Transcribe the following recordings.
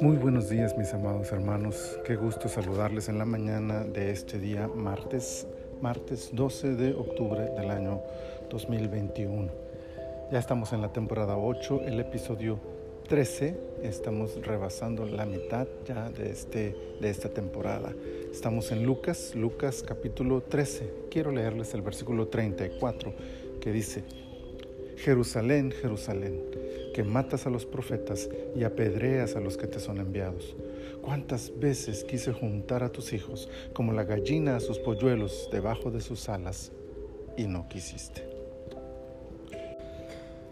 Muy buenos días mis amados hermanos, qué gusto saludarles en la mañana de este día martes, martes 12 de octubre del año 2021. Ya estamos en la temporada 8, el episodio 13, estamos rebasando la mitad ya de, este, de esta temporada. Estamos en Lucas, Lucas capítulo 13. Quiero leerles el versículo 34 que dice, Jerusalén, Jerusalén que matas a los profetas y apedreas a los que te son enviados. ¿Cuántas veces quise juntar a tus hijos como la gallina a sus polluelos debajo de sus alas y no quisiste?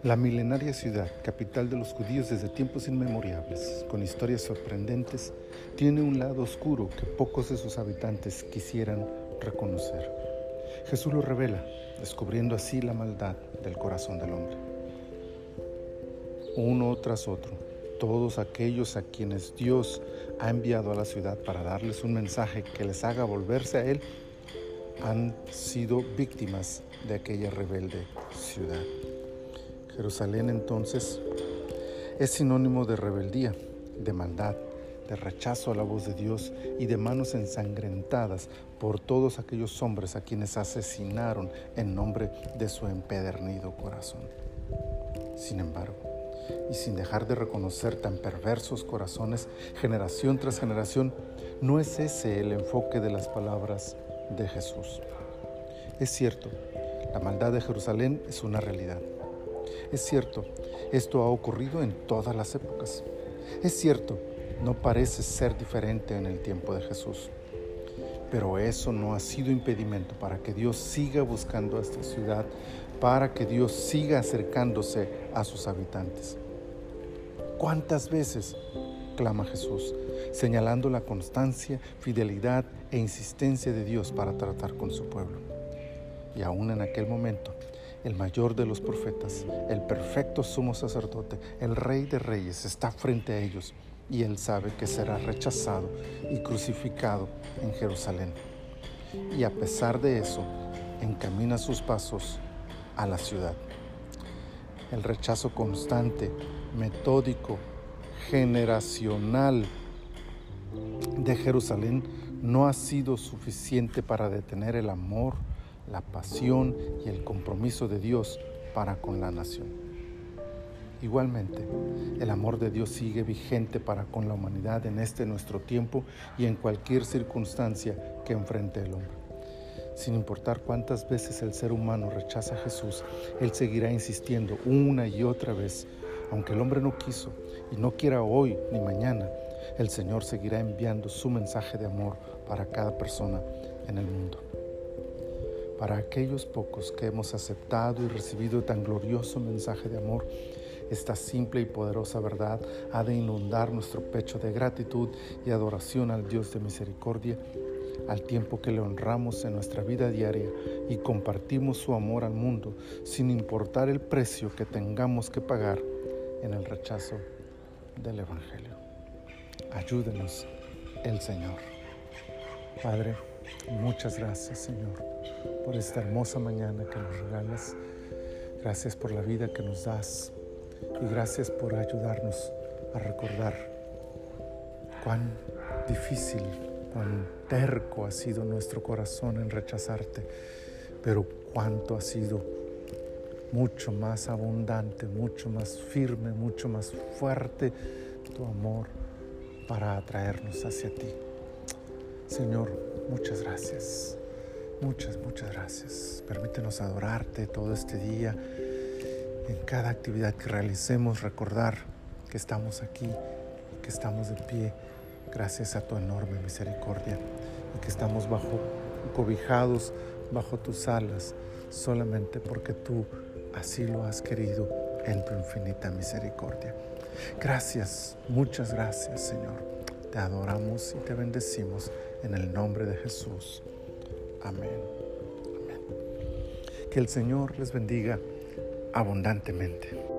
La milenaria ciudad, capital de los judíos desde tiempos inmemoriales, con historias sorprendentes, tiene un lado oscuro que pocos de sus habitantes quisieran reconocer. Jesús lo revela, descubriendo así la maldad del corazón del hombre uno tras otro, todos aquellos a quienes Dios ha enviado a la ciudad para darles un mensaje que les haga volverse a Él, han sido víctimas de aquella rebelde ciudad. Jerusalén entonces es sinónimo de rebeldía, de maldad, de rechazo a la voz de Dios y de manos ensangrentadas por todos aquellos hombres a quienes asesinaron en nombre de su empedernido corazón. Sin embargo, y sin dejar de reconocer tan perversos corazones generación tras generación, no es ese el enfoque de las palabras de Jesús. Es cierto, la maldad de Jerusalén es una realidad. Es cierto, esto ha ocurrido en todas las épocas. Es cierto, no parece ser diferente en el tiempo de Jesús. Pero eso no ha sido impedimento para que Dios siga buscando a esta ciudad, para que Dios siga acercándose a sus habitantes. ¿Cuántas veces? clama Jesús, señalando la constancia, fidelidad e insistencia de Dios para tratar con su pueblo. Y aún en aquel momento, el mayor de los profetas, el perfecto sumo sacerdote, el rey de reyes, está frente a ellos y él sabe que será rechazado y crucificado en Jerusalén. Y a pesar de eso, encamina sus pasos a la ciudad. El rechazo constante, metódico, generacional de Jerusalén no ha sido suficiente para detener el amor, la pasión y el compromiso de Dios para con la nación. Igualmente, el amor de Dios sigue vigente para con la humanidad en este nuestro tiempo y en cualquier circunstancia que enfrente el hombre. Sin importar cuántas veces el ser humano rechaza a Jesús, Él seguirá insistiendo una y otra vez. Aunque el hombre no quiso y no quiera hoy ni mañana, el Señor seguirá enviando su mensaje de amor para cada persona en el mundo. Para aquellos pocos que hemos aceptado y recibido tan glorioso mensaje de amor, esta simple y poderosa verdad ha de inundar nuestro pecho de gratitud y adoración al Dios de misericordia, al tiempo que le honramos en nuestra vida diaria y compartimos su amor al mundo, sin importar el precio que tengamos que pagar en el rechazo del Evangelio. Ayúdenos el Señor. Padre, muchas gracias Señor por esta hermosa mañana que nos regalas. Gracias por la vida que nos das y gracias por ayudarnos a recordar cuán difícil, cuán terco ha sido nuestro corazón en rechazarte, pero cuánto ha sido mucho más abundante, mucho más firme, mucho más fuerte tu amor para atraernos hacia ti. Señor, muchas gracias. Muchas, muchas gracias. Permítenos adorarte todo este día en cada actividad que realicemos recordar que estamos aquí, que estamos de pie gracias a tu enorme misericordia y que estamos bajo cobijados bajo tus alas solamente porque tú así lo has querido en tu infinita misericordia. Gracias, muchas gracias Señor. Te adoramos y te bendecimos en el nombre de Jesús. Amén. Amén. Que el Señor les bendiga abundantemente.